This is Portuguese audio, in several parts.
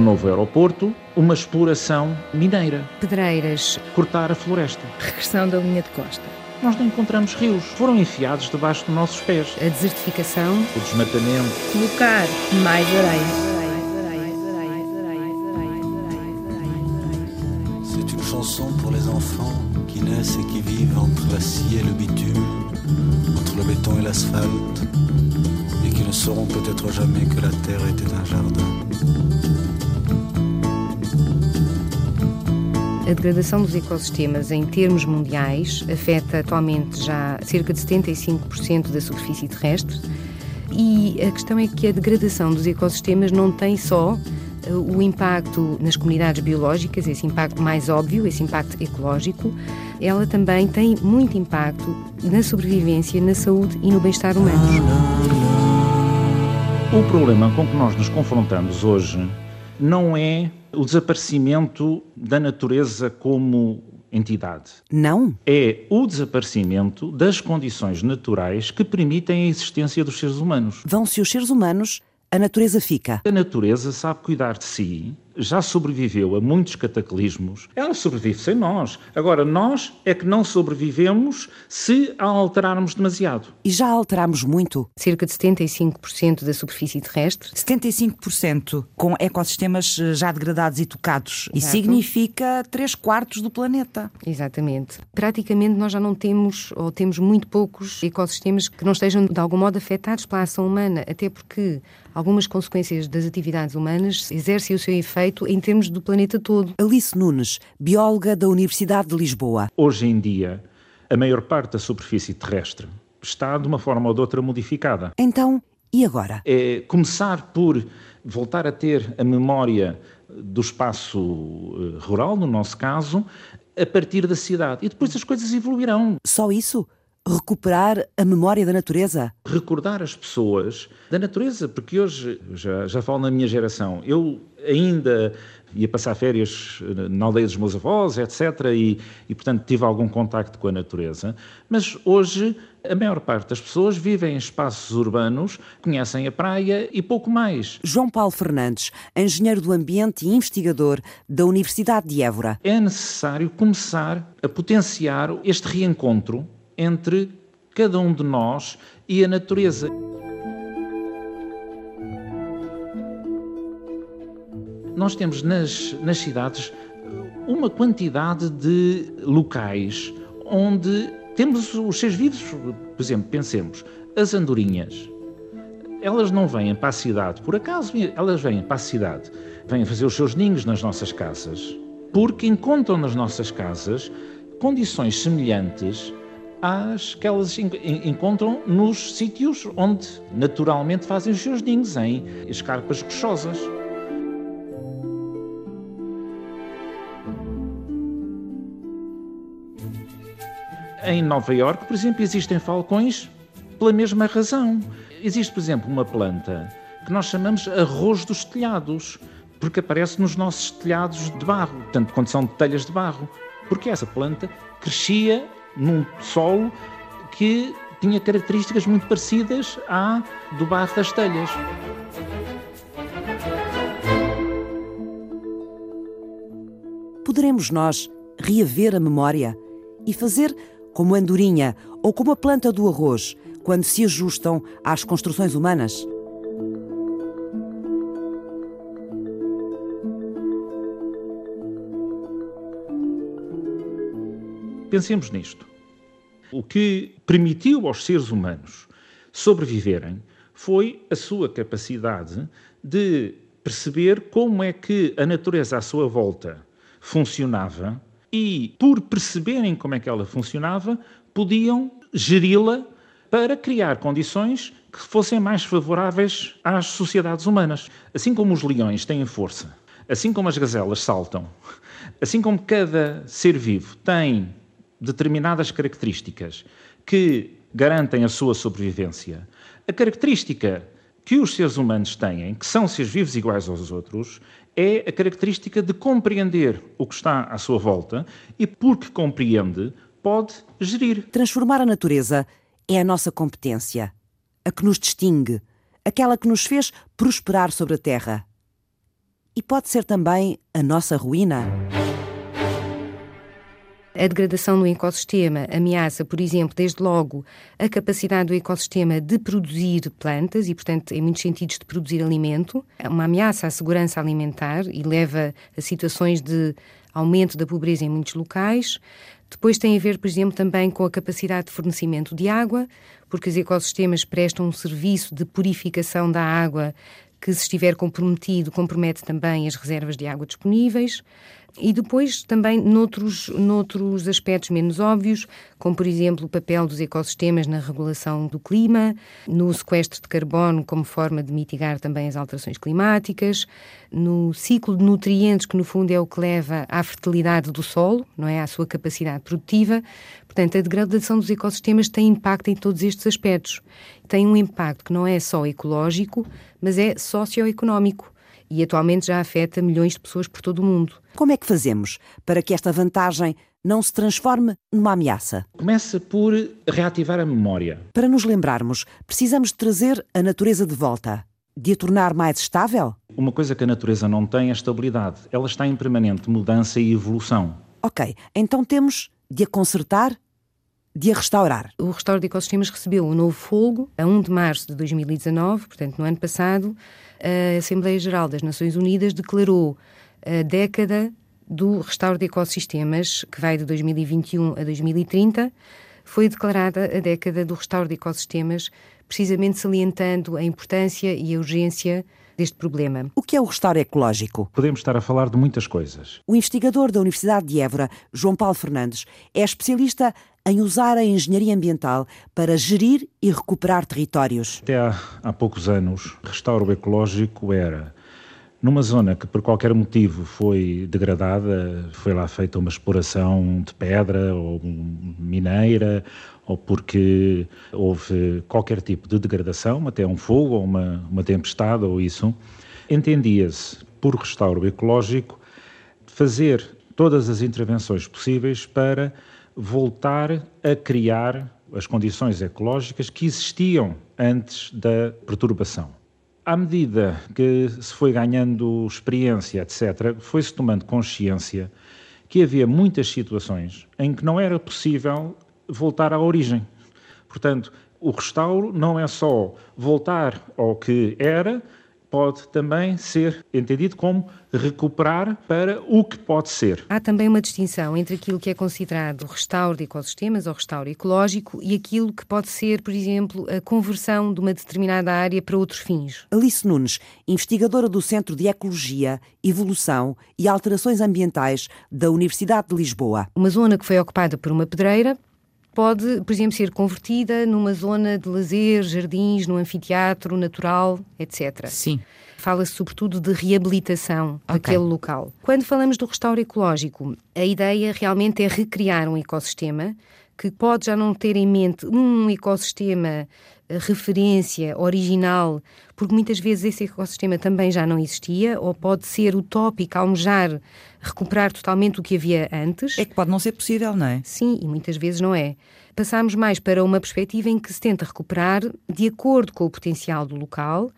o novo aeroporto, uma exploração mineira, Pedreiras, cortar a floresta. regressão da linha de costa, Nós não encontramos rios, foram enfiados debaixo dos nossos pés. a desertificação, O desmatamento, colocar mais areia. C'est une chanson pour les enfants qui naissent et qui vivent entre la scie et le bitume, entre le béton et l'asphalte, et qui ne sauront peut-être jamais que la terre était un jardin. A degradação dos ecossistemas em termos mundiais afeta atualmente já cerca de 75% da superfície terrestre e a questão é que a degradação dos ecossistemas não tem só eh, o impacto nas comunidades biológicas, esse impacto mais óbvio, esse impacto ecológico, ela também tem muito impacto na sobrevivência, na saúde e no bem-estar humanos. O problema com que nós nos confrontamos hoje não é o desaparecimento da natureza como entidade. Não? É o desaparecimento das condições naturais que permitem a existência dos seres humanos. Vão-se os seres humanos, a natureza fica. A natureza sabe cuidar de si, já sobreviveu a muitos cataclismos. Ela sobrevive sem nós. Agora, nós é que não sobrevivemos se a alterarmos demasiado. E já alterámos muito. Cerca de 75% da superfície terrestre 75% com ecossistemas eh, já degradados e tocados. Isso Exato. significa 3 quartos do planeta. Exatamente. Praticamente nós já não temos, ou temos muito poucos ecossistemas que não estejam de algum modo afetados pela ação humana, até porque algumas consequências das atividades humanas exercem o seu efeito em termos do planeta todo. Alice Nunes, bióloga da Universidade de Lisboa. Hoje em dia, a maior parte da superfície terrestre está de uma forma ou de outra modificada. Então, e agora? É começar por voltar a ter a memória do espaço eh, rural, no nosso caso, a partir da cidade. E depois as coisas evoluirão. Só isso? Recuperar a memória da natureza? recordar as pessoas da natureza, porque hoje, já, já falo na minha geração, eu ainda ia passar férias na aldeia dos meus avós, etc., e, e portanto tive algum contacto com a natureza, mas hoje a maior parte das pessoas vivem em espaços urbanos, conhecem a praia e pouco mais. João Paulo Fernandes, engenheiro do ambiente e investigador da Universidade de Évora. É necessário começar a potenciar este reencontro entre cada um de nós e a natureza. Nós temos nas, nas cidades uma quantidade de locais onde temos os seres vivos. Por exemplo, pensemos, as andorinhas. Elas não vêm para a cidade por acaso, elas vêm para a cidade, vêm fazer os seus ninhos nas nossas casas, porque encontram nas nossas casas condições semelhantes às que elas en- en- encontram nos sítios onde naturalmente fazem os seus ninhos, em escarpas rochosas. Em Nova Iorque, por exemplo, existem falcões pela mesma razão. Existe, por exemplo, uma planta que nós chamamos arroz dos telhados, porque aparece nos nossos telhados de barro, portanto, quando são telhas de barro. Porque essa planta crescia num solo que tinha características muito parecidas à do barro das telhas. Poderemos nós reaver a memória e fazer como a andorinha ou como a planta do arroz quando se ajustam às construções humanas? Pensemos nisto. O que permitiu aos seres humanos sobreviverem foi a sua capacidade de perceber como é que a natureza à sua volta funcionava e, por perceberem como é que ela funcionava, podiam geri-la para criar condições que fossem mais favoráveis às sociedades humanas. Assim como os leões têm força, assim como as gazelas saltam, assim como cada ser vivo tem determinadas características que garantem a sua sobrevivência, a característica que os seres humanos têm, que são seres vivos iguais aos outros, é a característica de compreender o que está à sua volta e, porque compreende, pode gerir. Transformar a natureza é a nossa competência, a que nos distingue, aquela que nos fez prosperar sobre a terra. e pode ser também a nossa ruína. A degradação do ecossistema ameaça, por exemplo, desde logo, a capacidade do ecossistema de produzir plantas e, portanto, em muitos sentidos, de produzir alimento. É uma ameaça à segurança alimentar e leva a situações de aumento da pobreza em muitos locais. Depois tem a ver, por exemplo, também com a capacidade de fornecimento de água, porque os ecossistemas prestam um serviço de purificação da água que, se estiver comprometido, compromete também as reservas de água disponíveis. E depois também noutros, noutros aspectos menos óbvios, como por exemplo o papel dos ecossistemas na regulação do clima, no sequestro de carbono como forma de mitigar também as alterações climáticas, no ciclo de nutrientes que no fundo é o que leva à fertilidade do solo, não é, à sua capacidade produtiva. Portanto, a degradação dos ecossistemas tem impacto em todos estes aspectos. Tem um impacto que não é só ecológico, mas é socioeconómico e atualmente já afeta milhões de pessoas por todo o mundo. Como é que fazemos para que esta vantagem não se transforme numa ameaça? Começa por reativar a memória. Para nos lembrarmos, precisamos de trazer a natureza de volta, de a tornar mais estável? Uma coisa que a natureza não tem é estabilidade. Ela está em permanente mudança e evolução. Ok, então temos de a consertar, de a restaurar. O Restauro de Ecossistemas recebeu um novo folgo a 1 de março de 2019, portanto, no ano passado, a Assembleia Geral das Nações Unidas declarou a década do restauro de ecossistemas, que vai de 2021 a 2030, foi declarada a década do restauro de ecossistemas, precisamente salientando a importância e a urgência deste problema. O que é o restauro ecológico? Podemos estar a falar de muitas coisas. O investigador da Universidade de Évora, João Paulo Fernandes, é especialista em usar a engenharia ambiental para gerir e recuperar territórios. Até há, há poucos anos, restauro ecológico era numa zona que por qualquer motivo foi degradada, foi lá feita uma exploração de pedra ou mineira, ou porque houve qualquer tipo de degradação, até um fogo ou uma, uma tempestade ou isso, entendia-se por restauro ecológico fazer todas as intervenções possíveis para voltar a criar as condições ecológicas que existiam antes da perturbação. À medida que se foi ganhando experiência, etc., foi-se tomando consciência que havia muitas situações em que não era possível voltar à origem. Portanto, o restauro não é só voltar ao que era, pode também ser entendido como recuperar para o que pode ser. Há também uma distinção entre aquilo que é considerado restauro de ecossistemas ou restauro ecológico e aquilo que pode ser, por exemplo, a conversão de uma determinada área para outros fins. Alice Nunes, investigadora do Centro de Ecologia, Evolução e Alterações Ambientais da Universidade de Lisboa. Uma zona que foi ocupada por uma pedreira pode, por exemplo, ser convertida numa zona de lazer, jardins, num anfiteatro natural, etc. Sim. Fala-se sobretudo de reabilitação okay. daquele local. Quando falamos do restauro ecológico, a ideia realmente é recriar um ecossistema que pode já não ter em mente um ecossistema referência original, porque muitas vezes esse ecossistema também já não existia, ou pode ser utópico almejar recuperar totalmente o que havia antes. É que pode não ser possível, não é? Sim, e muitas vezes não é. Passamos mais para uma perspectiva em que se tenta recuperar de acordo com o potencial do local,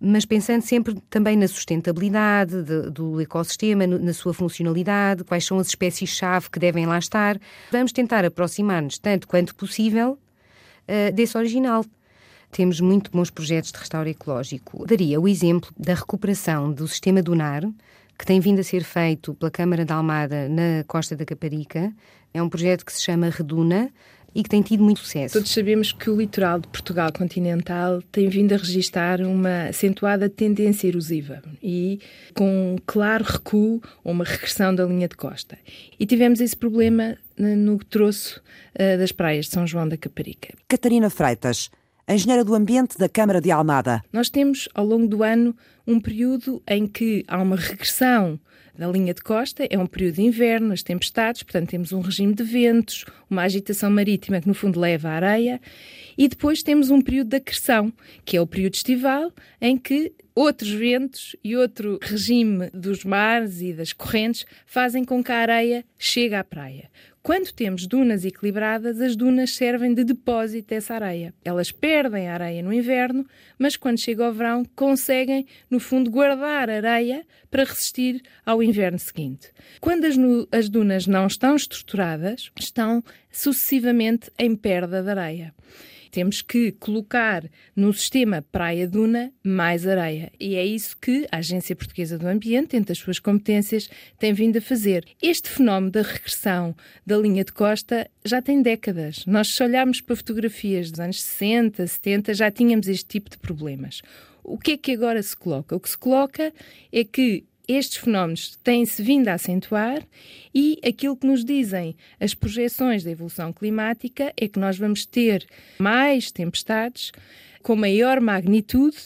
mas pensando sempre também na sustentabilidade de, do ecossistema, na sua funcionalidade, quais são as espécies-chave que devem lá estar. Vamos tentar aproximar-nos, tanto quanto possível, uh, desse original. Temos muito bons projetos de restauro ecológico. Daria o exemplo da recuperação do sistema dunar, que tem vindo a ser feito pela Câmara de Almada na Costa da Caparica. É um projeto que se chama Reduna, e que tem tido muito sucesso. Todos sabemos que o litoral de Portugal continental tem vindo a registrar uma acentuada tendência erosiva e com um claro recuo ou uma regressão da linha de costa. E tivemos esse problema no troço uh, das praias de São João da Caparica. Catarina Freitas, engenheira do ambiente da Câmara de Almada. Nós temos, ao longo do ano, um período em que há uma regressão da linha de costa, é um período de inverno, as tempestades, portanto temos um regime de ventos, uma agitação marítima que no fundo leva à areia, e depois temos um período de acreção, que é o período estival, em que outros ventos e outro regime dos mares e das correntes fazem com que a areia chegue à praia. Quando temos dunas equilibradas, as dunas servem de depósito dessa areia. Elas perdem a areia no inverno, mas quando chega o verão, conseguem, no fundo, guardar areia para resistir ao inverno seguinte. Quando as, as dunas não estão estruturadas, estão sucessivamente em perda de areia temos que colocar no sistema praia-duna mais areia. E é isso que a Agência Portuguesa do Ambiente, entre as suas competências, tem vindo a fazer. Este fenómeno da regressão da linha de costa já tem décadas. Nós, se olharmos para fotografias dos anos 60, 70, já tínhamos este tipo de problemas. O que é que agora se coloca? O que se coloca é que estes fenómenos têm-se vindo a acentuar e aquilo que nos dizem as projeções da evolução climática é que nós vamos ter mais tempestades com maior magnitude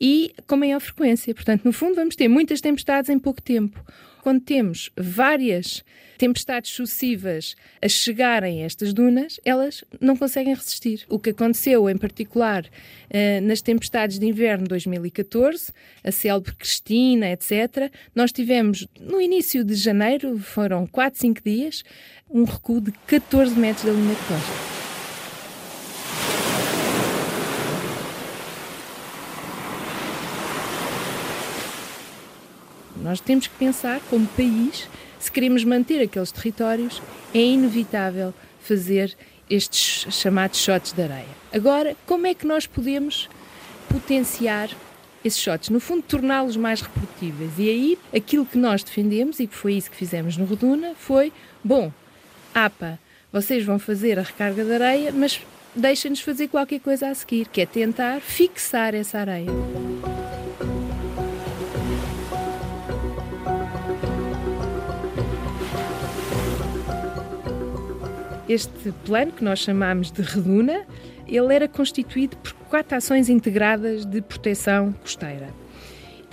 e com maior frequência. Portanto, no fundo, vamos ter muitas tempestades em pouco tempo. Quando temos várias tempestades sucessivas a chegarem a estas dunas, elas não conseguem resistir. O que aconteceu, em particular, eh, nas tempestades de inverno de 2014, a célebre Cristina, etc., nós tivemos, no início de janeiro, foram 4, 5 dias, um recuo de 14 metros da linha de costa. Nós temos que pensar, como país, se queremos manter aqueles territórios, é inevitável fazer estes chamados shots de areia. Agora, como é que nós podemos potenciar esses shots? No fundo, torná-los mais reprodutíveis. E aí, aquilo que nós defendemos, e que foi isso que fizemos no Reduna, foi: bom, APA, vocês vão fazer a recarga de areia, mas deixem-nos fazer qualquer coisa a seguir, que é tentar fixar essa areia. Este plano, que nós chamamos de Reduna, ele era constituído por quatro ações integradas de proteção costeira.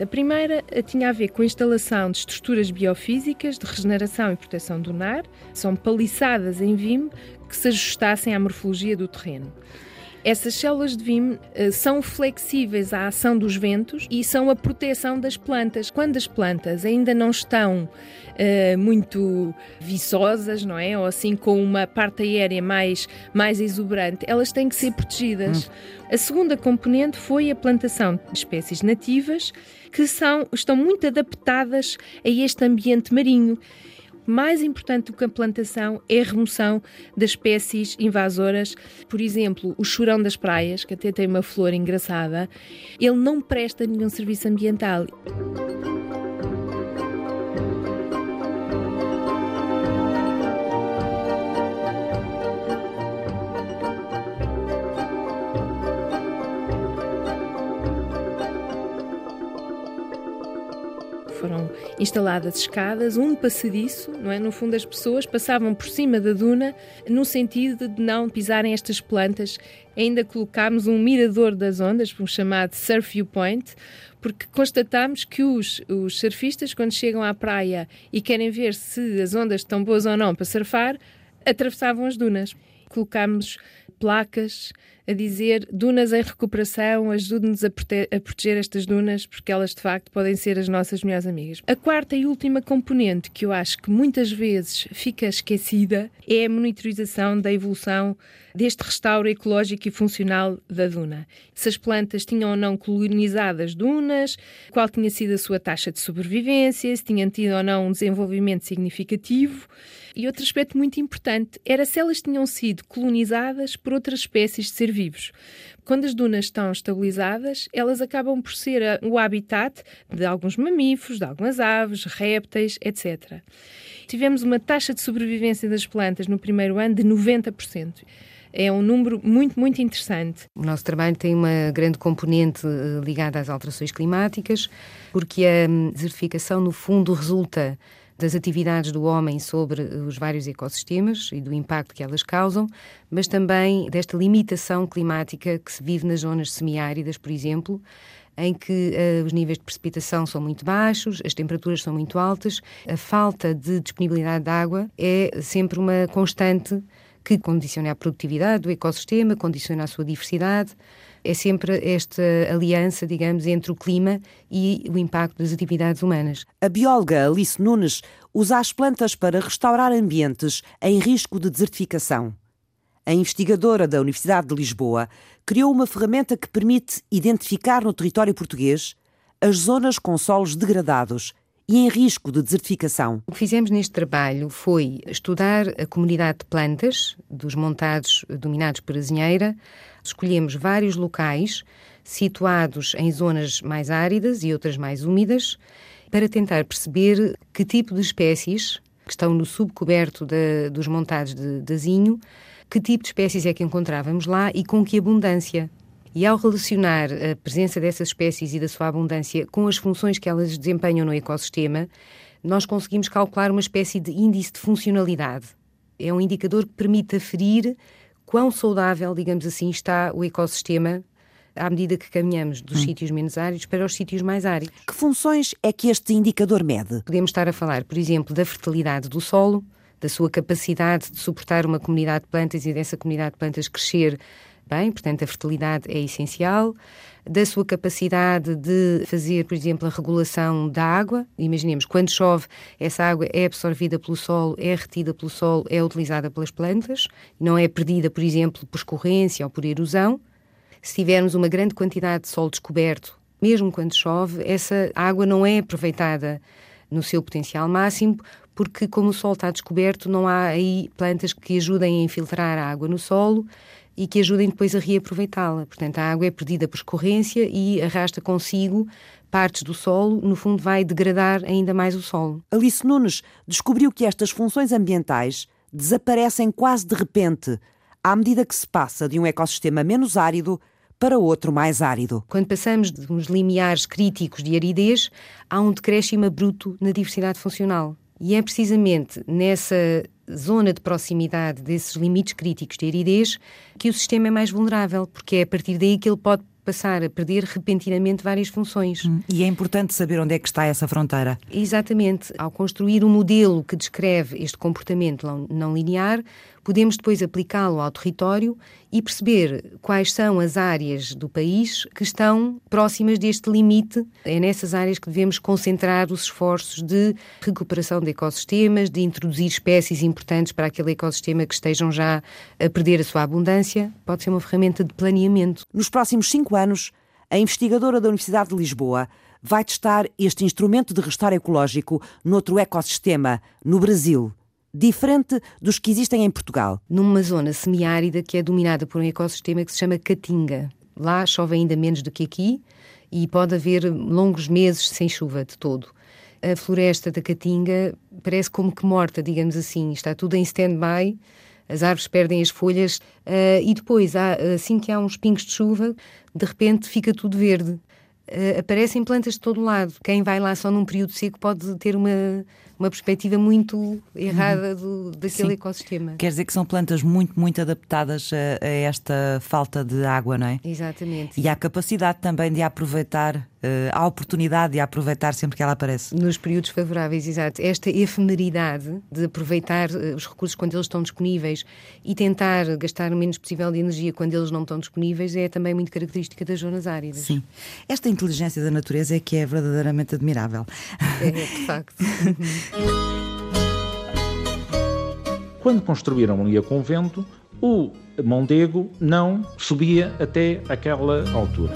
A primeira eh, tinha a ver com a instalação de estruturas biofísicas de regeneração e proteção dunar, são paliçadas em vime que se ajustassem à morfologia do terreno. Essas células de vime uh, são flexíveis à ação dos ventos e são a proteção das plantas. Quando as plantas ainda não estão uh, muito viçosas, não é? Ou assim com uma parte aérea mais, mais exuberante, elas têm que ser protegidas. Hum. A segunda componente foi a plantação de espécies nativas que são, estão muito adaptadas a este ambiente marinho mais importante do que a plantação é a remoção das espécies invasoras. Por exemplo, o chorão das praias, que até tem uma flor engraçada, ele não presta nenhum serviço ambiental. Instaladas escadas, um passadiço, não é? No fundo, as pessoas passavam por cima da duna no sentido de não pisarem estas plantas. Ainda colocámos um mirador das ondas, um chamado Surf Viewpoint, porque constatamos que os, os surfistas, quando chegam à praia e querem ver se as ondas estão boas ou não para surfar, atravessavam as dunas. Colocámos placas a dizer dunas em recuperação, ajude-nos a, a, proteger estas dunas, porque elas de facto podem ser as nossas melhores amigas. A quarta e última componente que eu acho que muitas vezes fica esquecida é a monitorização da evolução deste restauro ecológico e funcional da duna. Se as plantas tinham ou não colonizadas dunas, qual tinha sido a sua taxa de sobrevivência, se tinham tido ou não um desenvolvimento significativo. E outro aspecto muito importante era se elas tinham sido colonizadas por outras espécies de ser vivos. Quando as dunas estão estabilizadas, elas acabam por ser o habitat de alguns mamíferos, de algumas aves, répteis, etc. Tivemos uma taxa de sobrevivência das plantas no primeiro ano de 90% é um número muito, muito interessante. O nosso trabalho tem uma grande componente eh, ligada às alterações climáticas, porque a hum, desertificação, no fundo, resulta das atividades do homem sobre os vários ecossistemas e do impacto que elas causam, mas também desta limitação climática que se vive nas zonas semiáridas, por exemplo, em que uh, os níveis de precipitação são muito baixos, as temperaturas são muito altas, a falta de disponibilidade de água é sempre uma constante que condiciona a produtividade do ecossistema, condiciona a sua diversidade, é sempre esta aliança, digamos, entre o clima e o impacto das atividades humanas. A bióloga Alice Nunes usa as plantas para restaurar ambientes em risco de desertificação. A investigadora da Universidade de Lisboa criou uma ferramenta que permite identificar no território português as zonas com solos degradados e em risco de desertificação. O que fizemos neste trabalho foi estudar a comunidade de plantas dos montados dominados por azinheira. Escolhemos vários locais situados em zonas mais áridas e outras mais úmidas para tentar perceber que tipo de espécies que estão no subcoberto de, dos montados de, de azinho, que tipo de espécies é que encontrávamos lá e com que abundância. E ao relacionar a presença dessas espécies e da sua abundância com as funções que elas desempenham no ecossistema, nós conseguimos calcular uma espécie de índice de funcionalidade. É um indicador que permite aferir quão saudável, digamos assim, está o ecossistema à medida que caminhamos dos hum. sítios menos áridos para os sítios mais áridos. Que funções é que este indicador mede? Podemos estar a falar, por exemplo, da fertilidade do solo, da sua capacidade de suportar uma comunidade de plantas e dessa comunidade de plantas crescer bem, portanto, a fertilidade é essencial, da sua capacidade de fazer, por exemplo, a regulação da água. Imaginemos, quando chove, essa água é absorvida pelo solo, é retida pelo solo, é utilizada pelas plantas, não é perdida, por exemplo, por escorrência ou por erosão. Se tivermos uma grande quantidade de solo descoberto, mesmo quando chove, essa água não é aproveitada no seu potencial máximo, porque como o solo está descoberto, não há aí plantas que ajudem a infiltrar a água no solo e que ajudem depois a reaproveitá-la. Portanto, a água é perdida por escorrência e arrasta consigo partes do solo, no fundo vai degradar ainda mais o solo. Alice Nunes descobriu que estas funções ambientais desaparecem quase de repente, à medida que se passa de um ecossistema menos árido para outro mais árido. Quando passamos de uns limiares críticos de aridez, há um decréscimo bruto na diversidade funcional. E é precisamente nessa zona de proximidade desses limites críticos de aridez que o sistema é mais vulnerável, porque é a partir daí que ele pode passar a perder repentinamente várias funções. Hum, e é importante saber onde é que está essa fronteira. Exatamente. Ao construir um modelo que descreve este comportamento não linear, podemos depois aplicá-lo ao território e perceber quais são as áreas do país que estão próximas deste limite. É nessas áreas que devemos concentrar os esforços de recuperação de ecossistemas, de introduzir espécies importantes para aquele ecossistema que estejam já a perder a sua abundância. Pode ser uma ferramenta de planeamento. Nos próximos cinco anos, a investigadora da Universidade de Lisboa vai testar este instrumento de restauro ecológico noutro ecossistema, no Brasil diferente dos que existem em Portugal. Numa zona semiárida que é dominada por um ecossistema que se chama Caatinga. Lá chove ainda menos do que aqui e pode haver longos meses sem chuva de todo. A floresta da Caatinga parece como que morta, digamos assim, está tudo em stand-by, as árvores perdem as folhas uh, e depois, há, assim que há uns pingos de chuva, de repente fica tudo verde. Uh, aparecem plantas de todo lado. Quem vai lá só num período seco pode ter uma uma perspectiva muito errada do, daquele Sim. ecossistema. Quer dizer que são plantas muito, muito adaptadas a, a, esta falta de água, não é? Exatamente. E há capacidade também de aproveitar uh, a oportunidade de aproveitar sempre que ela aparece. Nos períodos favoráveis, exato. Esta efemeridade de aproveitar uh, os recursos quando eles estão disponíveis e tentar gastar o menos possível de energia quando eles não estão disponíveis é também muito característica das zonas áridas. Sim. Esta inteligência da natureza é que é verdadeiramente admirável. É, de facto. Quando construíram ali a convento, o Mondego não subia até aquela altura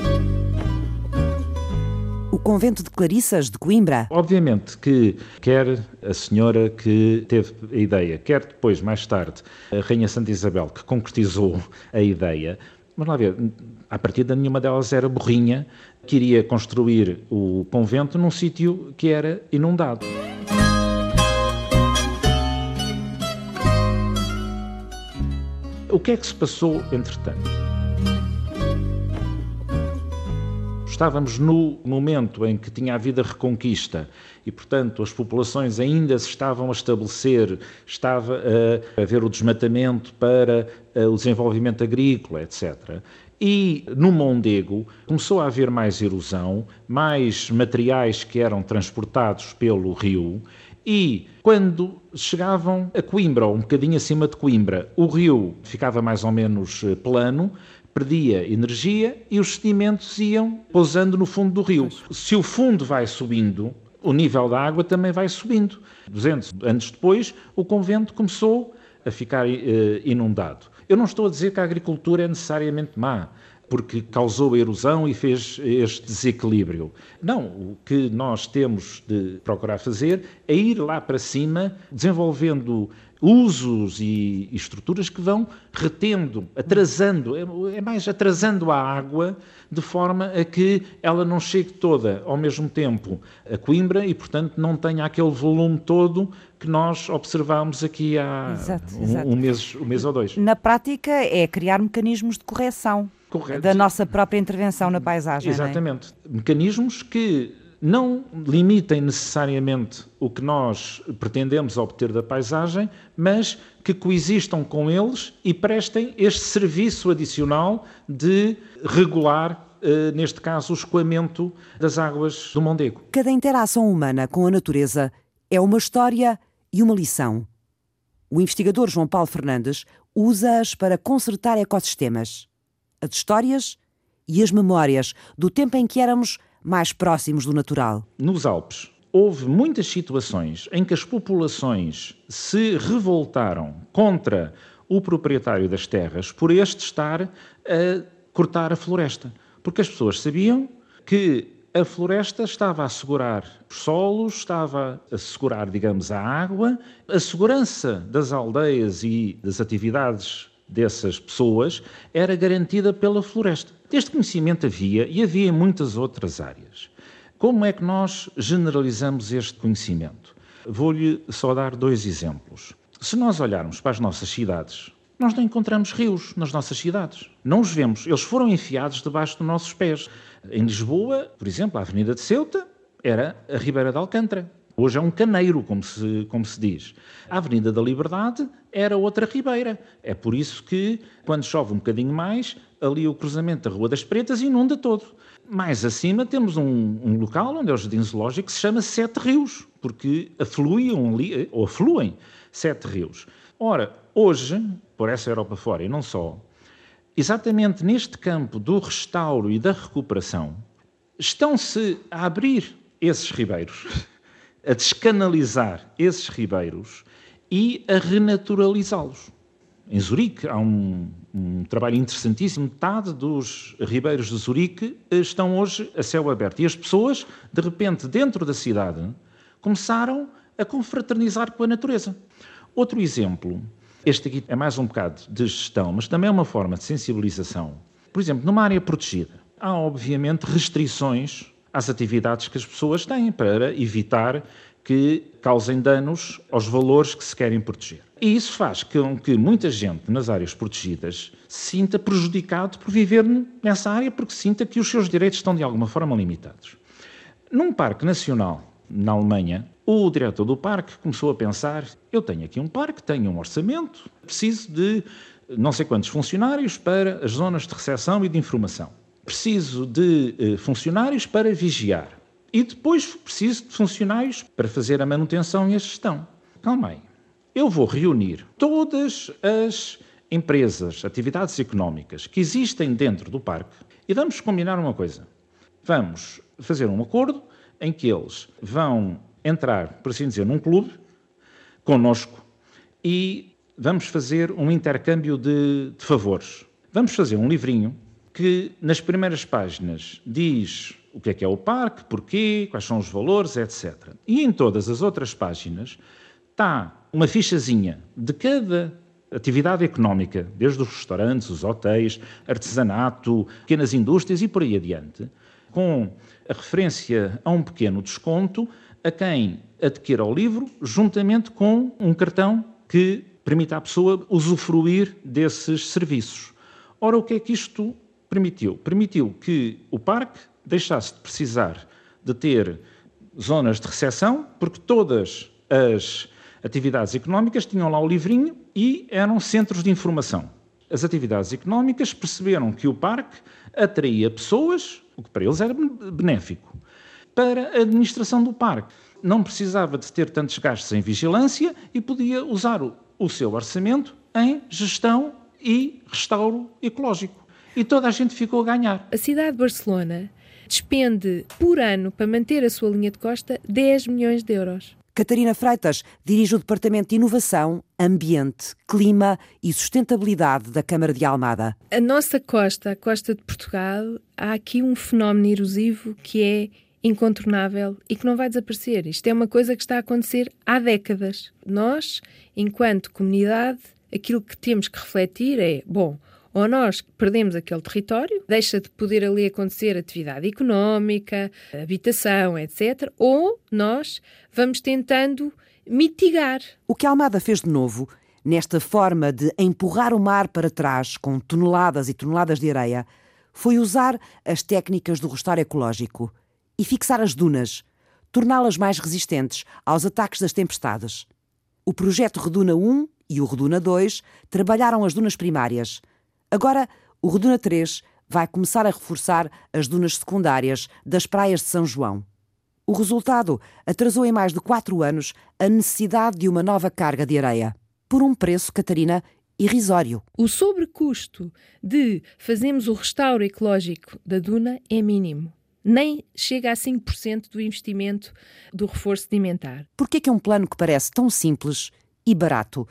o convento de Clarissas de Coimbra. Obviamente que quer a senhora que teve a ideia, quer depois, mais tarde, a Rainha Santa Isabel, que concretizou a ideia, vamos lá ver, a partir de nenhuma delas era burrinha, queria construir o convento num sítio que era inundado. O que é que se passou entretanto? Estávamos no momento em que tinha havido a reconquista e, portanto, as populações ainda se estavam a estabelecer, estava a haver o desmatamento para eh, o desenvolvimento agrícola, etc. E no Mondego começou a haver mais erosão, mais materiais que eram transportados pelo rio e quando chegavam a Coimbra, ou um bocadinho acima de Coimbra, o rio ficava mais ou menos eh, plano, perdia energia e os sedimentos iam pousando no fundo do rio. Se o fundo vai subindo, o nível da água também vai subindo. 200 anos depois, o convento começou a ficar eh, inundado. Eu não estou a dizer que a agricultura é necessariamente má, porque causou erosão e fez este desequilíbrio. Não, o que nós temos de procurar fazer é ir lá para cima, desenvolvendo usos e, estruturas que vão retendo, atrasando, é, é mais atrasando a água de forma a que ela não chegue toda ao mesmo tempo a Coimbra e, portanto, não tenha aquele volume todo que nós observámos aqui há exato, um, exato. um, mês, um mês ou dois. Na prática, é criar mecanismos de correção Correto. da nossa própria intervenção na paisagem. É? Exatamente. É? Mecanismos que não limitem necessariamente o que nós pretendemos obter da paisagem, mas que coexistam com eles e prestem este serviço adicional de regular, eh, neste caso, o escoamento das águas do Mondego. Cada interação humana com a natureza é uma história e uma lição. O investigador João Paulo Fernandes usa-as para consertar ecossistemas, as histórias e as memórias do tempo em que éramos mais próximos do natural. Nos Alpes, houve muitas situações em que as populações se revoltaram contra o proprietário das terras por este estar a cortar a floresta. Porque as pessoas sabiam que a floresta estava a assegurar os solos, estava a assegurar, digamos, a água, a segurança das aldeias e das atividades dessas pessoas era garantida pela floresta. Este conhecimento havia e havia em muitas outras áreas. Como é que nós generalizamos este conhecimento? Vou-lhe só dar dois exemplos. Se nós olharmos para as nossas cidades, nós não encontramos rios nas nossas cidades. Não os vemos. Eles foram enfiados debaixo dos nossos pés. Em Lisboa, por exemplo, a Avenida de Ceuta era a Ribeira de Alcântara. Hoje é um caneiro, como se, como se diz. A Avenida da Liberdade era outra ribeira. É por isso que, quando chove um bocadinho mais, ali o cruzamento da Rua das Pretas inunda todo. Mais acima temos um, um local onde é o Jardim Zoológico que se chama Sete Rios, porque afluem, ou afluem sete rios. Ora, hoje, por essa Europa fora e não só, exatamente neste campo do restauro e da recuperação, estão-se a abrir esses ribeiros a descanalizar esses ribeiros e a renaturalizá-los. Em Zurique há um, um, trabalho interessantíssimo. Metade dos ribeiros de Zurique estão hoje a céu aberto. E as pessoas, de repente, dentro da cidade, começaram a confraternizar com a natureza. Outro exemplo, este aqui é mais um bocado de gestão, mas também é uma forma de sensibilização. Por exemplo, numa área protegida, há obviamente restrições às atividades que as pessoas têm para evitar que causem danos aos valores que se querem proteger. E isso faz com que muita gente nas áreas protegidas se sinta prejudicado por viver nessa área porque sinta que os seus direitos estão de alguma forma limitados. Num parque nacional na Alemanha, o diretor do parque começou a pensar: eu tenho aqui um parque, tenho um orçamento, preciso de não sei quantos funcionários para as zonas de recepção e de informação preciso de eh, funcionários para vigiar e depois preciso de funcionários para fazer a manutenção e a gestão. Calma aí. Eu vou reunir todas as empresas, atividades económicas que existem dentro do parque e vamos combinar uma coisa. Vamos fazer um acordo em que eles vão entrar, por assim dizer, num clube conosco e vamos fazer um intercâmbio de, de favores. Vamos fazer um livrinho que nas primeiras páginas diz o que é que é o parque, porquê, quais são os valores, etc. E em todas as outras páginas está uma fichazinha de cada atividade económica, desde os restaurantes, os hotéis, artesanato, pequenas indústrias e por aí adiante, com a referência a um pequeno desconto a quem adquira o livro, juntamente com um cartão que permita à pessoa usufruir desses serviços. Ora, o que é que isto permitiu? Permitiu que o parque deixasse de precisar de ter zonas de recepção, porque todas as atividades económicas tinham lá o livrinho e eram centros de informação. As atividades económicas perceberam que o parque atraía pessoas, o que para eles era benéfico, para a administração do parque. Não precisava de ter tantos gastos em vigilância e podia usar o seu orçamento em gestão e restauro ecológico. E toda a gente ficou a ganhar. A cidade de Barcelona despende por ano para manter a sua linha de costa 10 milhões de euros. Catarina Freitas dirige o Departamento de Inovação, Ambiente, Clima e Sustentabilidade da Câmara de Almada. A nossa costa, a costa de Portugal, há aqui um fenómeno erosivo que é incontornável e que não vai desaparecer. Isto é uma coisa que está a acontecer há décadas. Nós, enquanto comunidade, aquilo que temos que refletir é: bom, ou nós perdemos aquele território, deixa de poder ali acontecer atividade económica, habitação, etc., ou nós vamos tentando mitigar. O que Almada fez de novo, nesta forma de empurrar o mar para trás com toneladas e toneladas de areia, foi usar as técnicas do restauro ecológico e fixar as dunas, torná-las mais resistentes aos ataques das tempestades. O projeto Reduna 1 e o Reduna 2 trabalharam as dunas primárias. Agora, o Reduna 3 vai começar a reforçar as dunas secundárias das praias de São João. O resultado atrasou em mais de quatro anos a necessidade de uma nova carga de areia. Por um preço, Catarina, irrisório. O sobrecusto de fazermos o restauro ecológico da duna é mínimo nem chega a 5% do investimento do reforço sedimentar. Por que é que um plano que parece tão simples e barato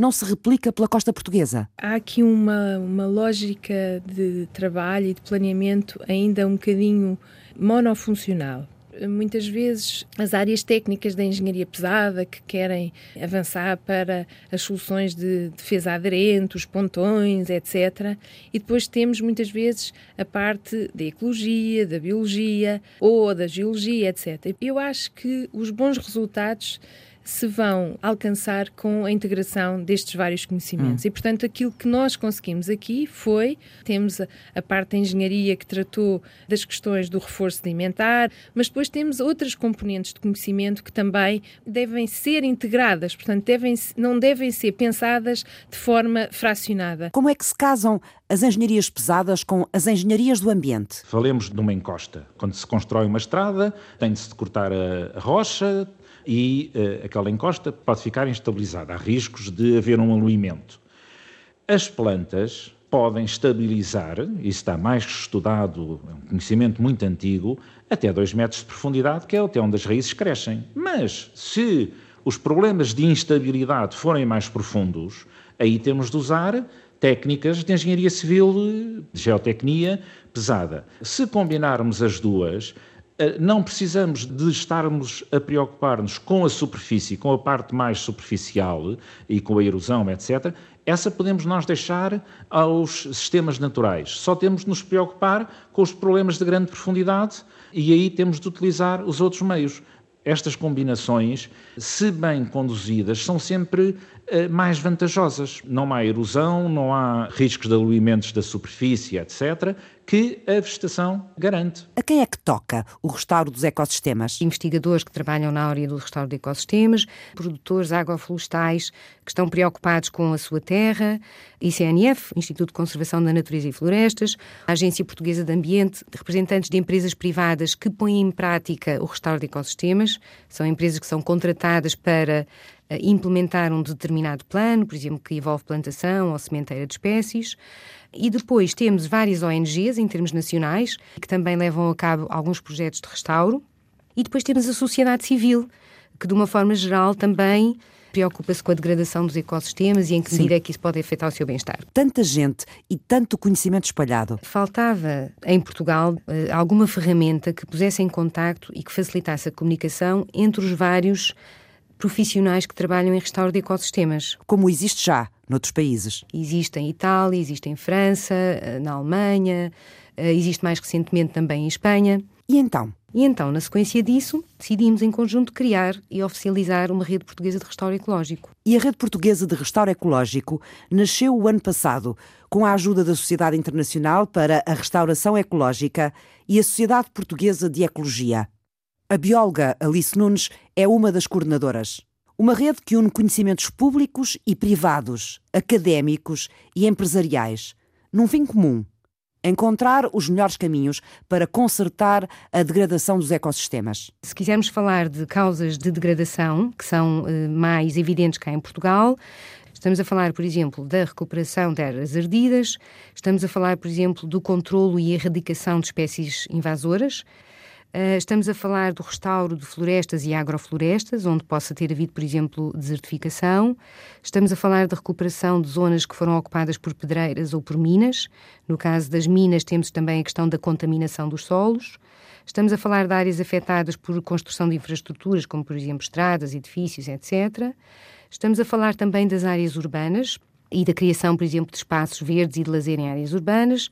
não se replica pela costa portuguesa? Há aqui uma, uma lógica de trabalho e de planeamento ainda um bocadinho monofuncional muitas vezes as áreas técnicas da engenharia pesada que querem avançar para as soluções de defesa aderente, os pontões, etc. E depois temos muitas vezes a parte da ecologia, da biologia ou da geologia, etc. Eu acho que os bons resultados se vão alcançar com a integração destes vários conhecimentos. Hum. E, portanto, aquilo que nós conseguimos aqui foi, temos a, a, parte da engenharia que tratou das questões do reforço alimentar, mas depois temos outras componentes de conhecimento que também devem ser integradas, portanto, devem, não devem ser pensadas de forma fracionada. Como é que se casam as engenharias pesadas com as engenharias do ambiente? Falemos de uma encosta. Quando se constrói uma estrada, tem de se cortar a rocha, e uh, aquela encosta pode ficar instabilizada. Há riscos de haver um aluimento. As plantas podem estabilizar, isso está mais estudado, é um conhecimento muito antigo, até 2 metros de profundidade, que é até onde as raízes crescem. Mas se os problemas de instabilidade forem mais profundos, aí temos de usar técnicas de engenharia civil, de geotecnia pesada. Se combinarmos as duas, não precisamos de estarmos a preocupar-nos com a superfície, com a parte mais superficial e com a erosão, etc. Essa podemos nós deixar aos sistemas naturais. Só temos de nos preocupar com os problemas de grande profundidade e aí temos de utilizar os outros meios. Estas combinações, se bem conduzidas, são sempre eh, mais vantajosas. Não há erosão, não há riscos de aluimentos da superfície, etc., que a vegetação garante. A quem é que toca o restauro dos ecossistemas? Investigadores que trabalham na área do restauro de ecossistemas, produtores agroflorestais que estão preocupados com a sua terra, ICNF, Instituto de Conservação da Natureza e Florestas, a Agência Portuguesa de Ambiente, representantes de empresas privadas que põem em prática o restauro de ecossistemas, são empresas que são contratadas para eh, implementar um determinado plano, por exemplo, que envolve plantação ou sementeira de espécies. E depois temos várias ONGs em termos nacionais que também levam a cabo alguns projetos de restauro. E depois temos a sociedade civil, que de uma forma geral também preocupa-se com a degradação dos ecossistemas e em que medida é que isso pode afetar o seu bem-estar. Tanta gente e tanto conhecimento espalhado. Faltava em Portugal eh, alguma ferramenta que pusesse em contacto e que facilitasse a comunicação entre os vários profissionais que trabalham em restauro de ecossistemas. Como existe já noutros países? Existe em Itália, existe em França, eh, na Alemanha, eh, existe mais recentemente também em Espanha. E então? E então, na sequência disso, decidimos em conjunto criar e oficializar uma rede portuguesa de restauro ecológico. E a rede portuguesa de restauro ecológico nasceu o ano passado, com a ajuda da Sociedade Internacional para a Restauração Ecológica e a Sociedade Portuguesa de Ecologia. A bióloga Alice Nunes é uma das coordenadoras. Uma rede que une conhecimentos públicos e privados, académicos e empresariais, num fim comum: encontrar os melhores caminhos para consertar a degradação dos ecossistemas. Se quisermos falar de causas de degradação, que são eh, mais evidentes cá em Portugal, Estamos a falar, por exemplo, da recuperação de áreas ardidas, estamos a falar, por exemplo, do controlo e erradicação de espécies invasoras, estamos a falar do restauro de florestas e agroflorestas, onde possa ter havido, por exemplo, desertificação. Estamos a falar da recuperação de zonas que foram ocupadas por pedreiras ou por minas. No caso das minas, temos também a questão da contaminação dos solos. Estamos a falar de áreas afetadas por construção de infraestruturas, como, por exemplo, estradas, edifícios, etc. Estamos a falar também das áreas urbanas e da criação, por exemplo, de espaços verdes e de lazer em áreas urbanas.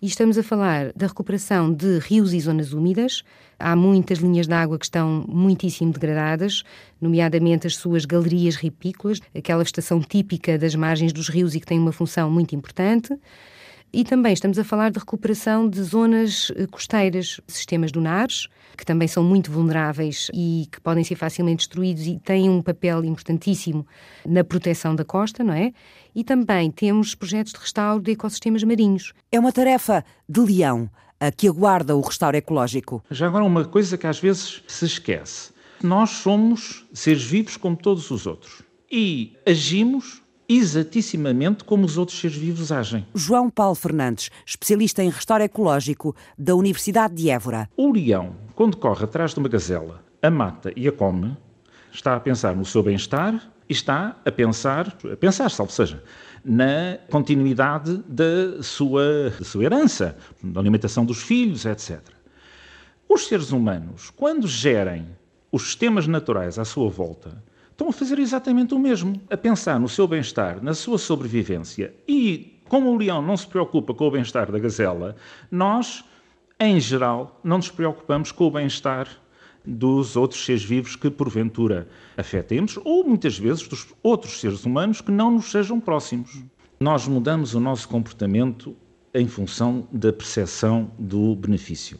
E estamos a falar da recuperação de rios e zonas úmidas. Há muitas linhas de água que estão muitíssimo degradadas, nomeadamente as suas galerias ripícolas, aquela estação típica das margens dos rios e que tem uma função muito importante. E também estamos a falar de recuperação de zonas eh, costeiras, sistemas dunares, que também são muito vulneráveis e que podem ser facilmente destruídos e têm um papel importantíssimo na proteção da costa, não é? E também temos projetos de restauro de ecossistemas marinhos. É uma tarefa de leão a que aguarda o restauro ecológico. Já agora uma coisa que às vezes se esquece. Nós somos seres vivos como todos os outros e agimos exatissimamente como os outros seres vivos agem. João Paulo Fernandes, especialista em restauro ecológico da Universidade de Évora. O leão, quando corre atrás de uma gazela, a mata e a come, está a pensar no seu bem-estar está a pensar, a pensar, salvo seja, na continuidade da sua, da sua herança, da alimentação dos filhos, etc. Os seres humanos, quando gerem os sistemas naturais à sua volta, estão a fazer exatamente o mesmo, a pensar no seu bem-estar, na sua sobrevivência. E como o leão não se preocupa com o bem-estar da gazela, nós, em geral, não nos preocupamos com o bem-estar dos outros seres vivos que porventura afetemos, ou muitas vezes dos outros seres humanos que não nos sejam próximos. Nós mudamos o nosso comportamento em função da percepção do benefício.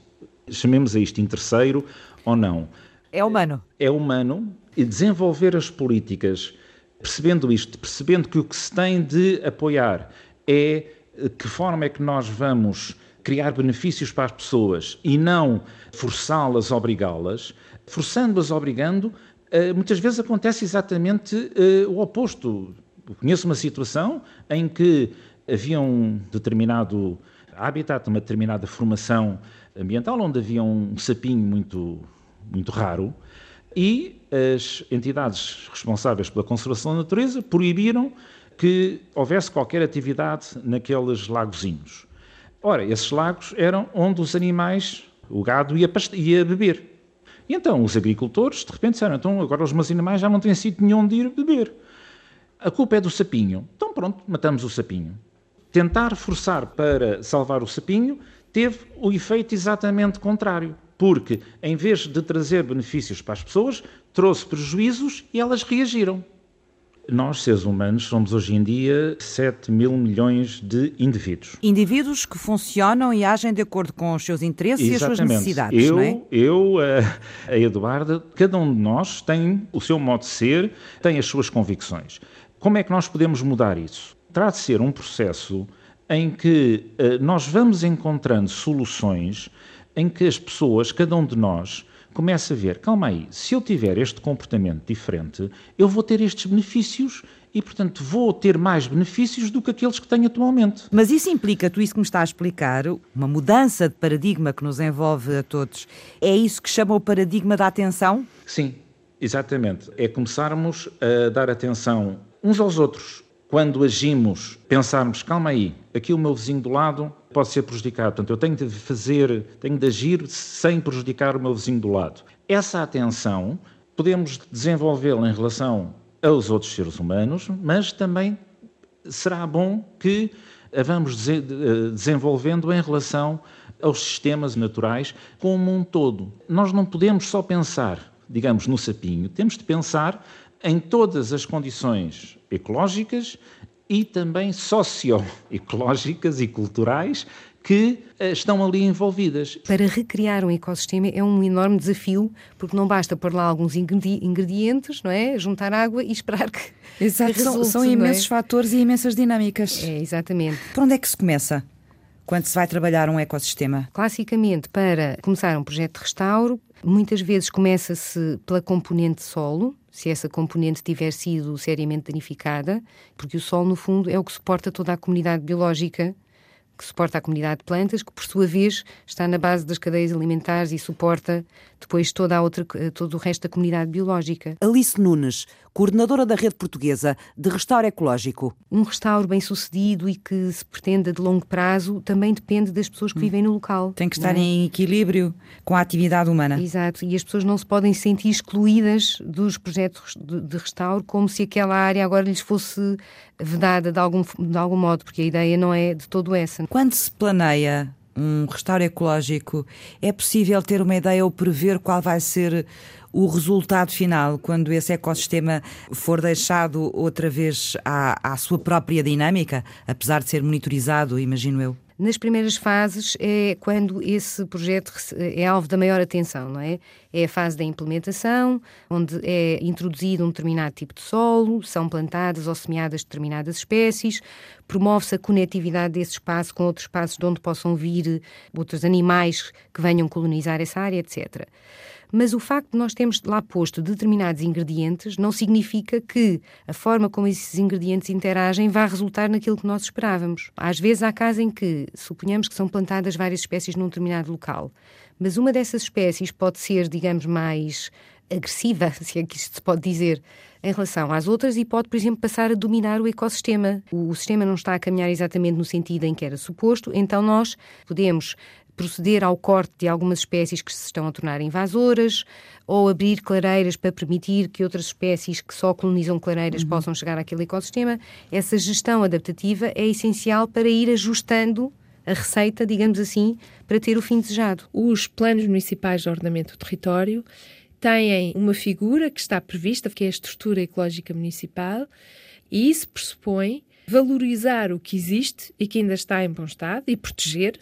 Chamemos a isto interesseiro ou não. É humano. É humano, e desenvolver as políticas percebendo isto, percebendo que o que se tem de apoiar é eh, que forma é que nós vamos criar benefícios para as pessoas e não forçá-las, obrigá-las, forçando-as, obrigando, eh, muitas vezes acontece exatamente eh, o oposto. Eu conheço uma situação em que havia um determinado habitat, uma determinada formação ambiental, onde havia um sapinho muito, muito raro, e as entidades responsáveis pela conservação da natureza proibiram que houvesse qualquer atividade naqueles lagozinhos. Ora, esses lagos eram onde os animais, o gado, ia, ia beber. E então os agricultores, de repente, disseram: então agora os meus animais já não têm sítio nenhum de ir beber. A culpa é do sapinho. Então pronto, matamos o sapinho. Tentar forçar para salvar o sapinho teve o efeito exatamente contrário porque, em vez de trazer benefícios para as pessoas, trouxe prejuízos e elas reagiram. Nós, seres humanos, somos hoje em dia 7 mil milhões de indivíduos. Indivíduos que funcionam e agem de acordo com os seus interesses Exatamente. e as suas necessidades, eu, não é? Eu, a, a Eduarda, cada um de nós tem o seu modo de ser, tem as suas convicções. Como é que nós podemos mudar isso? Terá de ser um processo em que uh, nós vamos encontrando soluções em que as pessoas, cada um de nós, começa a ver, calma aí, se eu tiver este comportamento diferente, eu vou ter estes benefícios e, portanto, vou ter mais benefícios do que aqueles que tenho atualmente. Mas isso implica, tu isso que me está a explicar, uma mudança de paradigma que nos envolve a todos. É isso que chama o paradigma da atenção? Sim, exatamente. É começarmos a dar atenção uns aos outros. Quando agimos, pensarmos, calma aí, aqui o meu vizinho do lado pode ser prejudicado. Portanto, eu tenho de fazer, tenho de agir sem prejudicar o meu vizinho do lado. Essa atenção podemos desenvolvê-la em relação aos outros seres humanos, mas também será bom que a vamos desenvolvendo em relação aos sistemas naturais como um todo. Nós não podemos só pensar, digamos, no sapinho, temos de pensar em todas as condições ecológicas e também socioecológicas e culturais que eh, estão ali envolvidas. Para recriar um ecossistema é um enorme desafio, porque não basta pôr lá alguns ingredientes, não é? Juntar água e esperar que. Exato, que resulte, são, são, imensos é? fatores e imensas dinâmicas. É, exatamente. Por onde é que se começa? Quando se vai trabalhar um ecossistema? Classicamente, para começar um projeto de restauro, muitas vezes começa-se pela componente solo, se essa componente tiver sido seriamente danificada, porque o solo, no fundo, é o que suporta toda a comunidade biológica que suporta a comunidade de plantas, que por sua vez está na base das cadeias alimentares e suporta depois toda a outra, todo o resto da comunidade biológica. Alice Nunes, coordenadora da rede portuguesa de restauro ecológico. Um restauro bem sucedido e que se pretenda de longo prazo também depende das pessoas que hum. vivem no local. Tem que estar é? em equilíbrio com a atividade humana. Exato, e as pessoas não se podem sentir excluídas dos projetos de restauro como se aquela área agora lhes fosse vedada de algum, de algum modo, porque a ideia não é de todo essa. Quando se planeia um restauro ecológico, é possível ter uma ideia ou prever qual vai ser o resultado final, quando esse ecossistema for deixado outra vez à, à sua própria dinâmica, apesar de ser monitorizado, imagino eu? Nas primeiras fases é quando esse projeto é alvo da maior atenção, não é? É a fase da implementação, onde é introduzido um determinado tipo de solo, são plantadas ou semeadas determinadas espécies, promove-se a conectividade desse espaço com outros espaços de onde possam vir outros animais que venham colonizar essa área, etc. Mas o facto de nós termos lá posto determinados ingredientes não significa que a forma como esses ingredientes interagem vá resultar naquilo que nós esperávamos. Às vezes há casos em que suponhamos que são plantadas várias espécies num determinado local, mas uma dessas espécies pode ser, digamos, mais agressiva, se é que isto se pode dizer, em relação às outras e pode, por exemplo, passar a dominar o ecossistema. O, sistema não está a caminhar exatamente no sentido em que era suposto, então nós podemos proceder ao corte de algumas espécies que se estão a tornar invasoras ou abrir clareiras para permitir que outras espécies que só colonizam clareiras uhum. possam chegar àquele ecossistema. Essa gestão adaptativa é essencial para ir ajustando a receita, digamos assim, para ter o fim desejado. Os planos municipais de ordenamento do território têm uma figura que está prevista, que é a estrutura ecológica municipal, e isso pressupõe valorizar o que existe e que ainda está em bom estado e proteger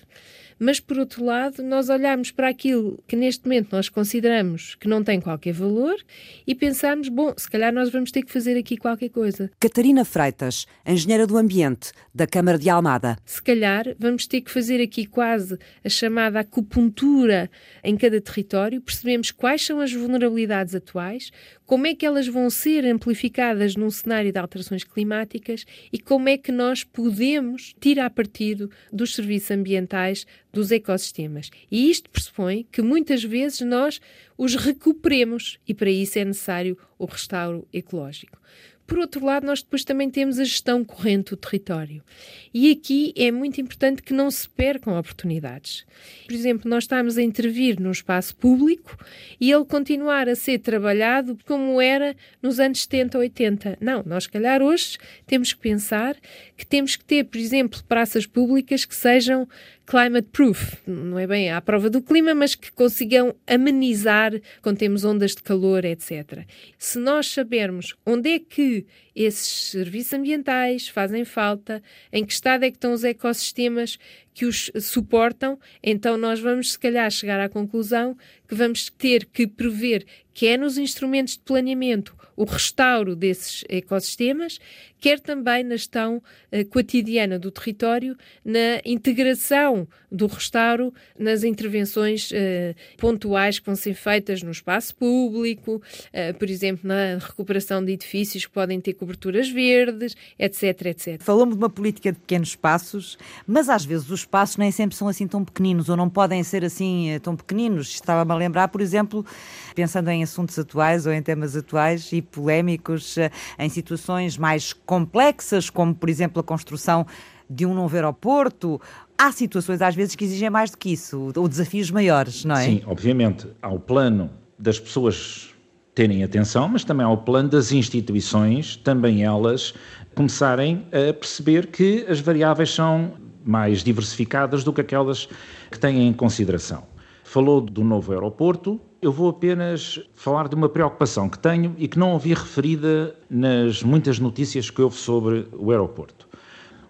mas por outro lado, nós olhamos para aquilo que neste momento nós consideramos que não tem qualquer valor e pensamos, bom, se calhar nós vamos ter que fazer aqui qualquer coisa. Catarina Freitas, engenheira do ambiente da Câmara de Almada. Se calhar vamos ter que fazer aqui quase a chamada acupuntura em cada território, percebemos quais são as vulnerabilidades atuais, como é que elas vão ser amplificadas num cenário de alterações climáticas e como é que nós podemos tirar partido dos serviços ambientais dos ecossistemas. E isto pressupõe que muitas vezes nós os recuperemos e para isso é necessário o restauro ecológico. Por outro lado, nós depois também temos a gestão corrente do território. E aqui é muito importante que não se percam oportunidades. Por exemplo, nós estamos a intervir num espaço público e ele continuar a ser trabalhado como era nos anos 70 ou 80. Não, nós, calhar, hoje temos que pensar que temos que ter, por exemplo, praças públicas que sejam climate proof, não é bem à prova do clima, mas que consigam amenizar quando temos ondas de calor, etc. Se nós sabermos onde é que esses serviços ambientais fazem falta, em que estado é que estão os ecossistemas que os suportam, então nós vamos se calhar chegar à conclusão que vamos ter que prever que é nos instrumentos de planeamento o restauro desses ecossistemas, quer também na gestão uh, cotidiana do território, na integração do restauro nas intervenções uh, pontuais que vão ser feitas no espaço público, uh, por exemplo, na recuperação de edifícios que podem ter coberturas verdes, etc, etc. Falamos de uma política de pequenos espaços, mas às vezes os espaços nem sempre são assim tão pequeninos ou não podem ser assim tão pequeninos. Estava-me a lembrar, por exemplo, pensando em assuntos atuais ou em temas atuais e polémicos, em situações mais complexas, como por exemplo a construção de um novo aeroporto. Há situações às vezes que exigem mais do que isso, ou desafios maiores, não é? Sim, obviamente. Há o plano das pessoas terem atenção, mas também há o plano das instituições, também elas começarem a perceber que as variáveis são mais diversificadas do que aquelas que têm em consideração. Falou do novo aeroporto, eu vou apenas falar de uma preocupação que tenho e que não ouvi referida nas muitas notícias que houve sobre o aeroporto.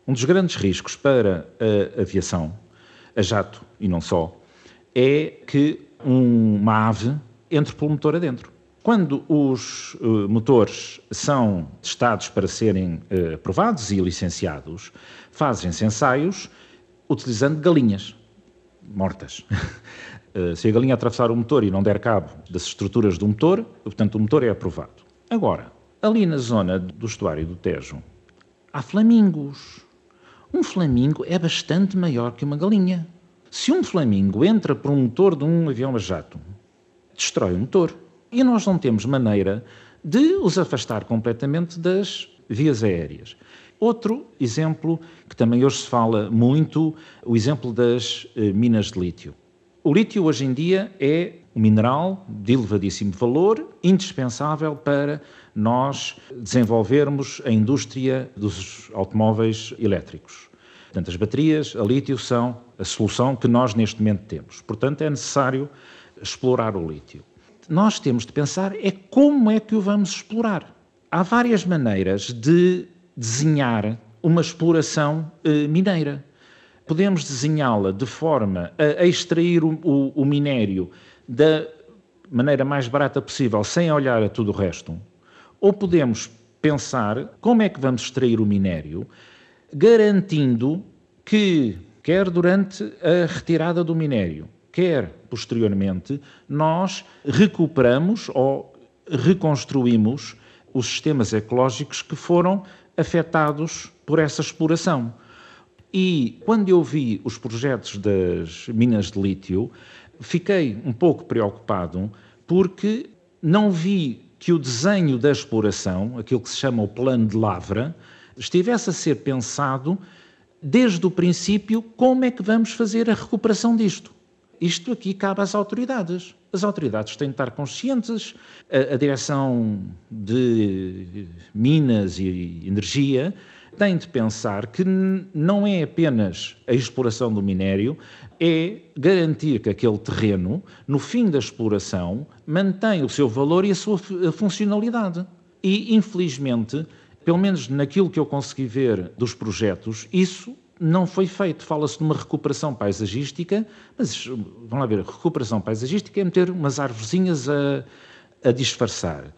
Um dos grandes riscos para a aviação, a jato e não só, é que uma ave entre pelo motor adentro. Quando os uh, motores são testados para serem uh, aprovados e licenciados, fazem-se ensaios utilizando galinhas mortas. Eh, se a galinha atravessar o motor e não der cabo das estruturas do motor, portanto, o motor é aprovado. Agora, ali na zona do estuário do Tejo, há flamingos. Um flamingo é bastante maior que uma galinha. Se um flamingo entra por um motor de um avião a jato, destrói o motor. E nós não temos maneira de os afastar completamente das vias aéreas. Outro exemplo que também hoje se fala muito, o exemplo das eh, minas de lítio. O lítio hoje em dia é um mineral de elevadíssimo valor, indispensável para nós desenvolvermos a indústria dos automóveis elétricos. Portanto, as baterias a lítio são a solução que nós neste momento temos. Portanto, é necessário explorar o lítio. Nós temos de pensar é como é que o vamos explorar. Há várias maneiras de desenhar uma exploração eh, mineira. Podemos desenhá-la de forma a, extrair o, o, o minério da maneira mais barata possível, sem olhar a tudo o resto, ou podemos pensar como é que vamos extrair o minério, garantindo que, quer durante a retirada do minério, quer posteriormente, nós recuperamos ou reconstruímos os sistemas ecológicos que foram afetados por essa exploração. E quando eu vi os projetos das minas de lítio, fiquei um pouco preocupado porque não vi que o desenho da exploração, aquilo que se chama o plano de lavra, estivesse a ser pensado desde o princípio como é que vamos fazer a recuperação disto. Isto aqui cabe às autoridades. As autoridades têm de estar conscientes, a, a Direção de Minas e Energia tem de pensar que não é apenas a exploração do minério, é garantir que aquele terreno, no fim da exploração, mantém o seu valor e a sua funcionalidade. E, infelizmente, pelo menos naquilo que eu consegui ver dos projetos, isso não foi feito. Fala-se de uma recuperação paisagística, mas vamos lá ver, recuperação paisagística é meter umas árvorezinhas a, a disfarçar.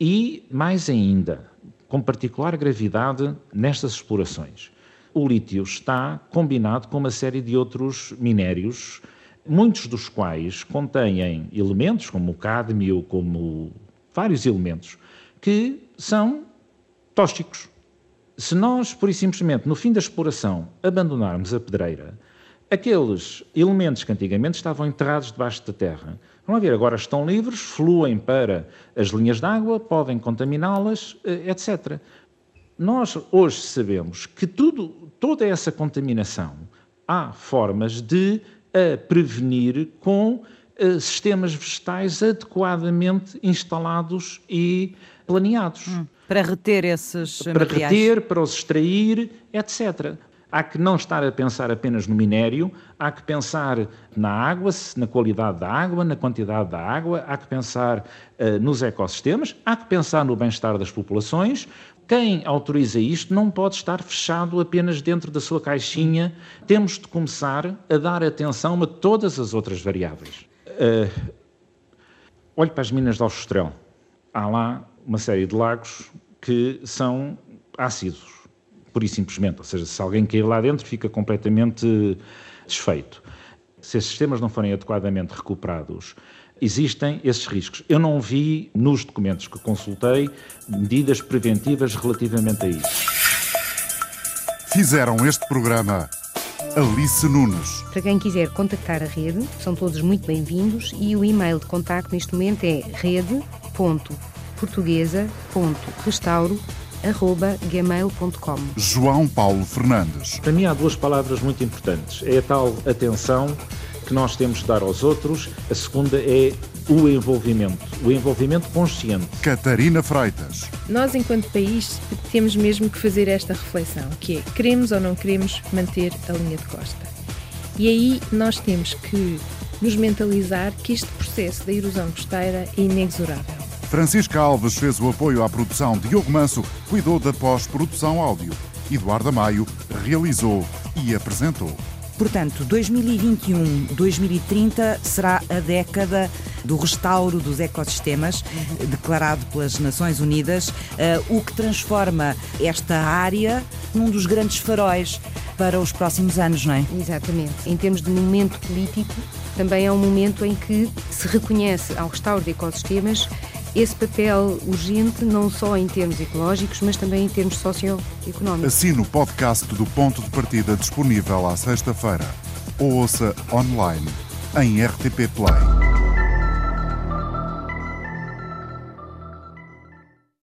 E, mais ainda, com particular gravidade nestas explorações, o lítio está combinado com uma série de outros minérios, muitos dos quais contêm elementos como o cádmio, como vários elementos, que são tóxicos. Se nós, por e simplesmente, no fim da exploração, abandonarmos a pedreira, aqueles elementos que antigamente estavam enterrados debaixo da terra, vamos ver, agora estão livres, fluem para as linhas d'água, podem contaminá-las, eh, etc. Nós hoje sabemos que tudo, toda essa contaminação há formas de a prevenir com uh, sistemas vegetais adequadamente instalados e planeados. Hum. Para reter esses para materiais. reter, para os extrair, etc. Há que não estar a pensar apenas no minério, há que pensar na água, na qualidade da água, na quantidade da água, há que pensar uh, nos ecossistemas, há que pensar no bem-estar das populações. Quem autoriza isto não pode estar fechado apenas dentro da sua caixinha. Temos de começar a dar atenção a todas as outras variáveis. Uh, olhe para as minas de Aljustrel. Há lá uma série de lagos que são ácidos, por e simplesmente. Ou seja, se alguém cair lá dentro, fica completamente desfeito. Se esses sistemas não forem adequadamente recuperados, existem esses riscos. Eu não vi nos documentos que consultei medidas preventivas relativamente a isso. Fizeram este programa Alice Nunes. Para quem quiser contactar a rede, são todos muito bem-vindos e o e-mail de contacto neste momento é rede.com portuguesa.restauro.gmail.com João Paulo Fernandes. Para mim há duas palavras muito importantes. É a tal atenção que nós temos de dar aos outros. A segunda é o envolvimento, o envolvimento consciente. Catarina Freitas. Nós, enquanto país, temos mesmo que fazer esta reflexão, que é, queremos ou não queremos manter a linha de costa? E aí nós temos que nos mentalizar que este processo da erosão costeira é inexorável Francisca Alves fez o apoio à produção, Diogo Manso cuidou da pós-produção áudio. Eduardo Maio realizou e apresentou. Portanto, 2021-2030 será a década do restauro dos ecossistemas, declarado pelas Nações Unidas, eh, o que transforma esta área num dos grandes faróis para os próximos anos, não é? Exatamente. Em termos de momento político, também é um momento em que se reconhece ao restauro de ecossistemas esse papel urgente, não só em termos ecológicos, mas também em termos socioeconómicos. Assine o podcast do Ponto de Partida disponível à sexta-feira. Ou ouça online em RTP Play.